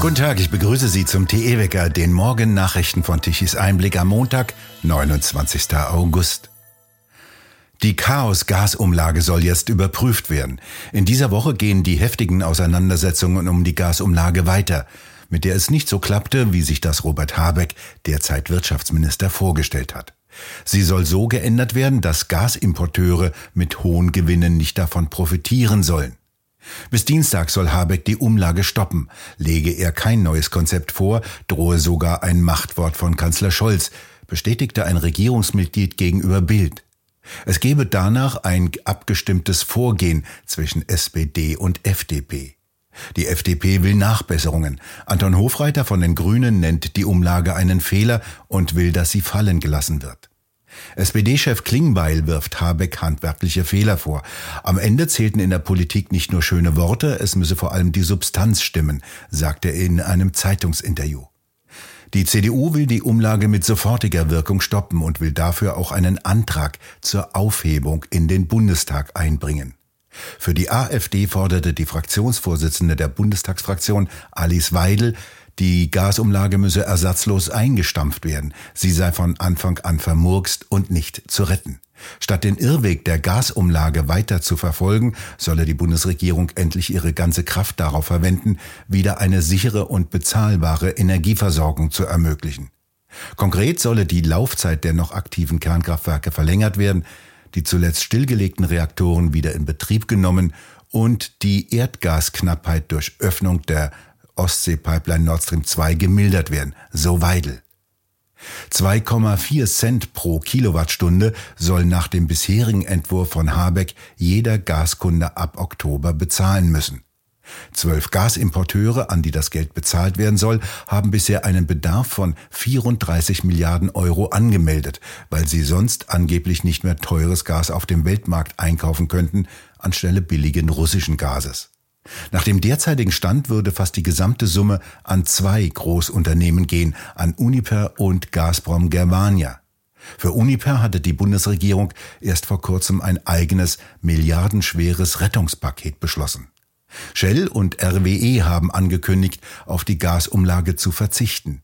Guten Tag, ich begrüße Sie zum TE-Wecker, den Morgen-Nachrichten von Tichys Einblick am Montag, 29. August. Die Chaos-Gasumlage soll jetzt überprüft werden. In dieser Woche gehen die heftigen Auseinandersetzungen um die Gasumlage weiter, mit der es nicht so klappte, wie sich das Robert Habeck, derzeit Wirtschaftsminister, vorgestellt hat. Sie soll so geändert werden, dass Gasimporteure mit hohen Gewinnen nicht davon profitieren sollen. Bis Dienstag soll Habeck die Umlage stoppen. Lege er kein neues Konzept vor, drohe sogar ein Machtwort von Kanzler Scholz, bestätigte ein Regierungsmitglied gegenüber Bild. Es gebe danach ein abgestimmtes Vorgehen zwischen SPD und FDP. Die FDP will Nachbesserungen. Anton Hofreiter von den Grünen nennt die Umlage einen Fehler und will, dass sie fallen gelassen wird. SPD-Chef Klingbeil wirft Habeck handwerkliche Fehler vor. Am Ende zählten in der Politik nicht nur schöne Worte, es müsse vor allem die Substanz stimmen, sagte er in einem Zeitungsinterview. Die CDU will die Umlage mit sofortiger Wirkung stoppen und will dafür auch einen Antrag zur Aufhebung in den Bundestag einbringen. Für die AfD forderte die Fraktionsvorsitzende der Bundestagsfraktion Alice Weidel, die Gasumlage müsse ersatzlos eingestampft werden. Sie sei von Anfang an vermurkst und nicht zu retten. Statt den Irrweg der Gasumlage weiter zu verfolgen, solle die Bundesregierung endlich ihre ganze Kraft darauf verwenden, wieder eine sichere und bezahlbare Energieversorgung zu ermöglichen. Konkret solle die Laufzeit der noch aktiven Kernkraftwerke verlängert werden, die zuletzt stillgelegten Reaktoren wieder in Betrieb genommen und die Erdgasknappheit durch Öffnung der Ostsee-Pipeline Nord Stream 2 gemildert werden, so Weidel. 2,4 Cent pro Kilowattstunde soll nach dem bisherigen Entwurf von Habeck jeder Gaskunde ab Oktober bezahlen müssen. Zwölf Gasimporteure, an die das Geld bezahlt werden soll, haben bisher einen Bedarf von 34 Milliarden Euro angemeldet, weil sie sonst angeblich nicht mehr teures Gas auf dem Weltmarkt einkaufen könnten, anstelle billigen russischen Gases. Nach dem derzeitigen Stand würde fast die gesamte Summe an zwei Großunternehmen gehen, an Uniper und Gazprom Germania. Für Uniper hatte die Bundesregierung erst vor kurzem ein eigenes milliardenschweres Rettungspaket beschlossen. Shell und RWE haben angekündigt, auf die Gasumlage zu verzichten.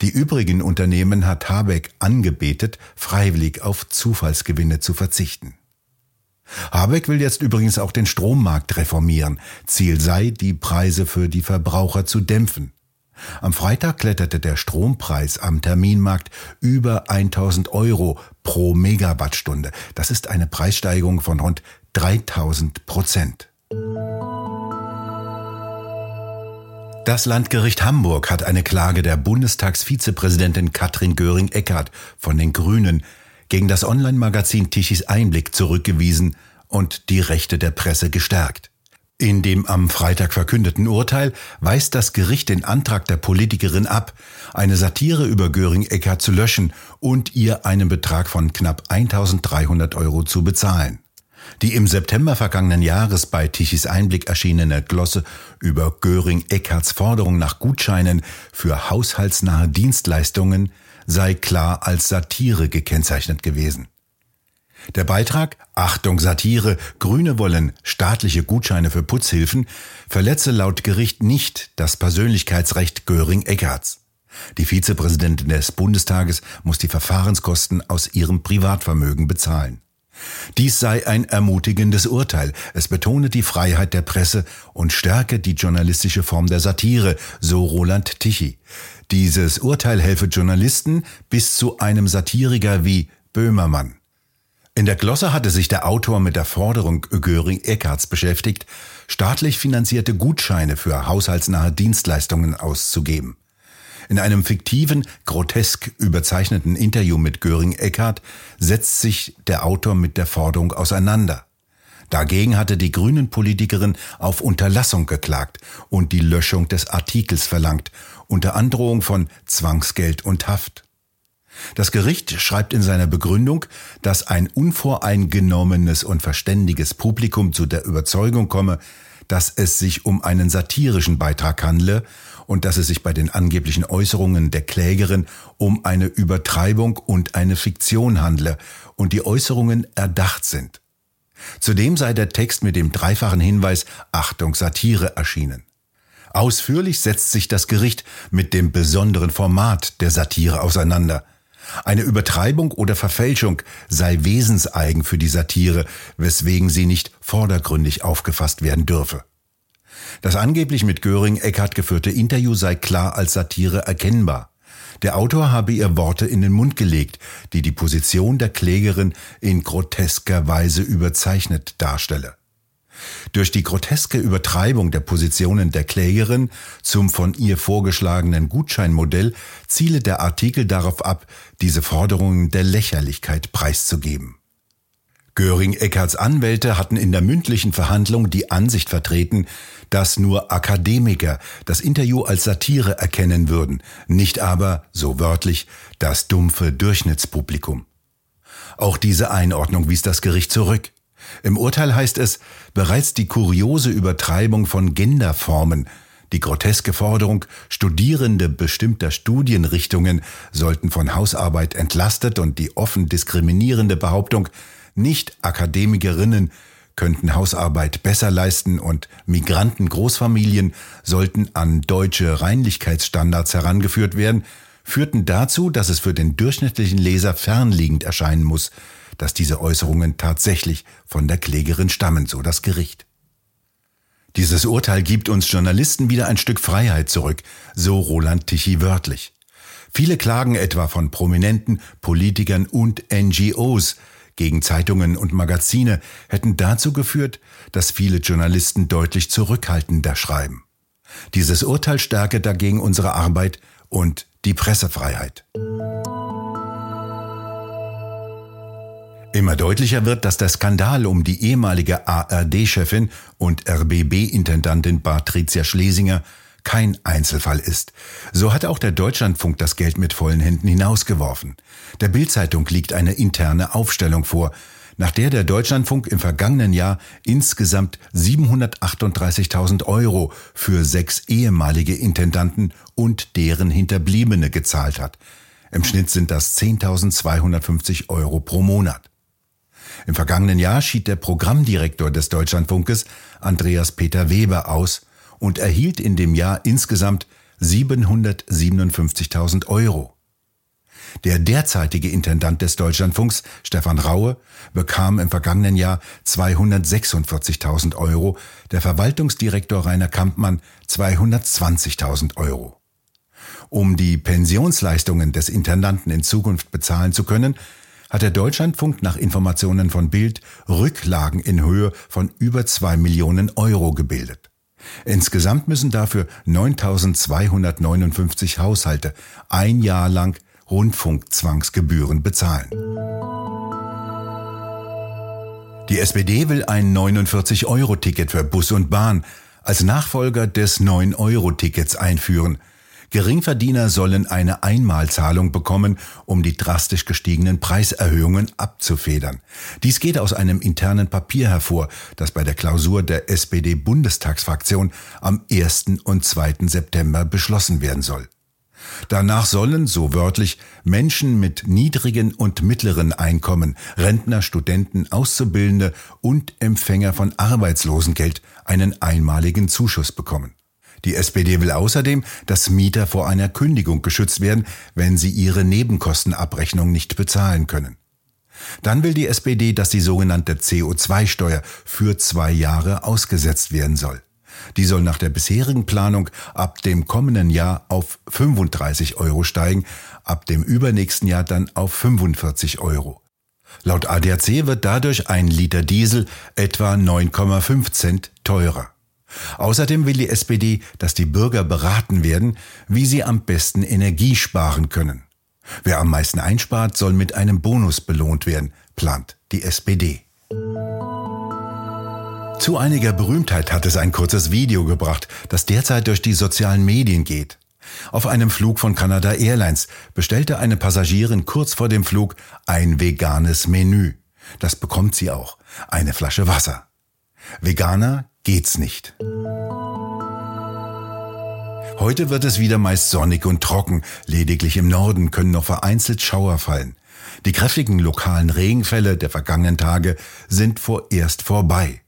Die übrigen Unternehmen hat Habeck angebetet, freiwillig auf Zufallsgewinne zu verzichten. Habeck will jetzt übrigens auch den Strommarkt reformieren. Ziel sei, die Preise für die Verbraucher zu dämpfen. Am Freitag kletterte der Strompreis am Terminmarkt über 1000 Euro pro Megawattstunde. Das ist eine Preissteigerung von rund 3000 Prozent. Das Landgericht Hamburg hat eine Klage der Bundestagsvizepräsidentin Katrin Göring-Eckardt von den Grünen gegen das Online-Magazin Tichys Einblick zurückgewiesen und die Rechte der Presse gestärkt. In dem am Freitag verkündeten Urteil weist das Gericht den Antrag der Politikerin ab, eine Satire über Göring-Eckert zu löschen und ihr einen Betrag von knapp 1300 Euro zu bezahlen. Die im September vergangenen Jahres bei Tichys Einblick erschienene Glosse über Göring-Eckarts Forderung nach Gutscheinen für haushaltsnahe Dienstleistungen sei klar als Satire gekennzeichnet gewesen. Der Beitrag Achtung Satire, Grüne wollen staatliche Gutscheine für Putzhilfen verletze laut Gericht nicht das Persönlichkeitsrecht Göring-Eckarts. Die Vizepräsidentin des Bundestages muss die Verfahrenskosten aus ihrem Privatvermögen bezahlen. Dies sei ein ermutigendes Urteil. Es betone die Freiheit der Presse und stärke die journalistische Form der Satire, so Roland Tichy. Dieses Urteil helfe Journalisten bis zu einem Satiriker wie Böhmermann. In der Glosse hatte sich der Autor mit der Forderung Göring-Eckarts beschäftigt, staatlich finanzierte Gutscheine für haushaltsnahe Dienstleistungen auszugeben. In einem fiktiven, grotesk überzeichneten Interview mit Göring Eckardt setzt sich der Autor mit der Forderung auseinander. Dagegen hatte die Grünen-Politikerin auf Unterlassung geklagt und die Löschung des Artikels verlangt, unter Androhung von Zwangsgeld und Haft. Das Gericht schreibt in seiner Begründung, dass ein unvoreingenommenes und verständiges Publikum zu der Überzeugung komme, dass es sich um einen satirischen Beitrag handle und dass es sich bei den angeblichen Äußerungen der Klägerin um eine Übertreibung und eine Fiktion handle und die Äußerungen erdacht sind. Zudem sei der Text mit dem dreifachen Hinweis Achtung Satire erschienen. Ausführlich setzt sich das Gericht mit dem besonderen Format der Satire auseinander. Eine Übertreibung oder Verfälschung sei wesenseigen für die Satire, weswegen sie nicht vordergründig aufgefasst werden dürfe. Das angeblich mit Göring-Eckardt geführte Interview sei klar als Satire erkennbar. Der Autor habe ihr Worte in den Mund gelegt, die die Position der Klägerin in grotesker Weise überzeichnet darstelle. Durch die groteske Übertreibung der Positionen der Klägerin zum von ihr vorgeschlagenen Gutscheinmodell ziele der Artikel darauf ab, diese Forderungen der Lächerlichkeit preiszugeben. Göring-Eckarts Anwälte hatten in der mündlichen Verhandlung die Ansicht vertreten, dass nur Akademiker das Interview als Satire erkennen würden, nicht aber, so wörtlich, das dumpfe Durchschnittspublikum. Auch diese Einordnung wies das Gericht zurück. Im Urteil heißt es, bereits die kuriose Übertreibung von Genderformen, die groteske Forderung, Studierende bestimmter Studienrichtungen sollten von Hausarbeit entlastet und die offen diskriminierende Behauptung, nicht-Akademikerinnen könnten Hausarbeit besser leisten und Migranten-Großfamilien sollten an deutsche Reinlichkeitsstandards herangeführt werden, führten dazu, dass es für den durchschnittlichen Leser fernliegend erscheinen muss, dass diese Äußerungen tatsächlich von der Klägerin stammen, so das Gericht. Dieses Urteil gibt uns Journalisten wieder ein Stück Freiheit zurück, so Roland Tichy wörtlich. Viele klagen etwa von Prominenten, Politikern und NGOs, gegen Zeitungen und Magazine hätten dazu geführt, dass viele Journalisten deutlich zurückhaltender schreiben. Dieses Urteil stärke dagegen unsere Arbeit und die Pressefreiheit. Immer deutlicher wird, dass der Skandal um die ehemalige ARD-Chefin und RBB-Intendantin Patricia Schlesinger kein Einzelfall ist. So hat auch der Deutschlandfunk das Geld mit vollen Händen hinausgeworfen. Der Bildzeitung liegt eine interne Aufstellung vor, nach der der Deutschlandfunk im vergangenen Jahr insgesamt 738.000 Euro für sechs ehemalige Intendanten und deren Hinterbliebene gezahlt hat. Im Schnitt sind das 10.250 Euro pro Monat. Im vergangenen Jahr schied der Programmdirektor des Deutschlandfunkes, Andreas Peter Weber, aus und erhielt in dem Jahr insgesamt 757.000 Euro. Der derzeitige Intendant des Deutschlandfunks, Stefan Raue, bekam im vergangenen Jahr 246.000 Euro, der Verwaltungsdirektor Rainer Kampmann 220.000 Euro. Um die Pensionsleistungen des Intendanten in Zukunft bezahlen zu können, hat der Deutschlandfunk nach Informationen von Bild Rücklagen in Höhe von über zwei Millionen Euro gebildet. Insgesamt müssen dafür 9.259 Haushalte ein Jahr lang Rundfunkzwangsgebühren bezahlen. Die SPD will ein 49-Euro-Ticket für Bus und Bahn als Nachfolger des 9-Euro-Tickets einführen – Geringverdiener sollen eine Einmalzahlung bekommen, um die drastisch gestiegenen Preiserhöhungen abzufedern. Dies geht aus einem internen Papier hervor, das bei der Klausur der SPD-Bundestagsfraktion am 1. und 2. September beschlossen werden soll. Danach sollen, so wörtlich, Menschen mit niedrigen und mittleren Einkommen, Rentner, Studenten, Auszubildende und Empfänger von Arbeitslosengeld einen einmaligen Zuschuss bekommen. Die SPD will außerdem, dass Mieter vor einer Kündigung geschützt werden, wenn sie ihre Nebenkostenabrechnung nicht bezahlen können. Dann will die SPD, dass die sogenannte CO2-Steuer für zwei Jahre ausgesetzt werden soll. Die soll nach der bisherigen Planung ab dem kommenden Jahr auf 35 Euro steigen, ab dem übernächsten Jahr dann auf 45 Euro. Laut ADAC wird dadurch ein Liter Diesel etwa 9,5 Cent teurer. Außerdem will die SPD, dass die Bürger beraten werden, wie sie am besten Energie sparen können. Wer am meisten einspart, soll mit einem Bonus belohnt werden, plant die SPD. Zu einiger Berühmtheit hat es ein kurzes Video gebracht, das derzeit durch die sozialen Medien geht. Auf einem Flug von Canada Airlines bestellte eine Passagierin kurz vor dem Flug ein veganes Menü. Das bekommt sie auch. Eine Flasche Wasser. Veganer geht's nicht. Heute wird es wieder meist sonnig und trocken, lediglich im Norden können noch vereinzelt Schauer fallen. Die kräftigen lokalen Regenfälle der vergangenen Tage sind vorerst vorbei.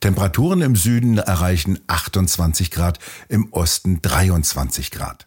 Temperaturen im Süden erreichen 28 Grad, im Osten 23 Grad.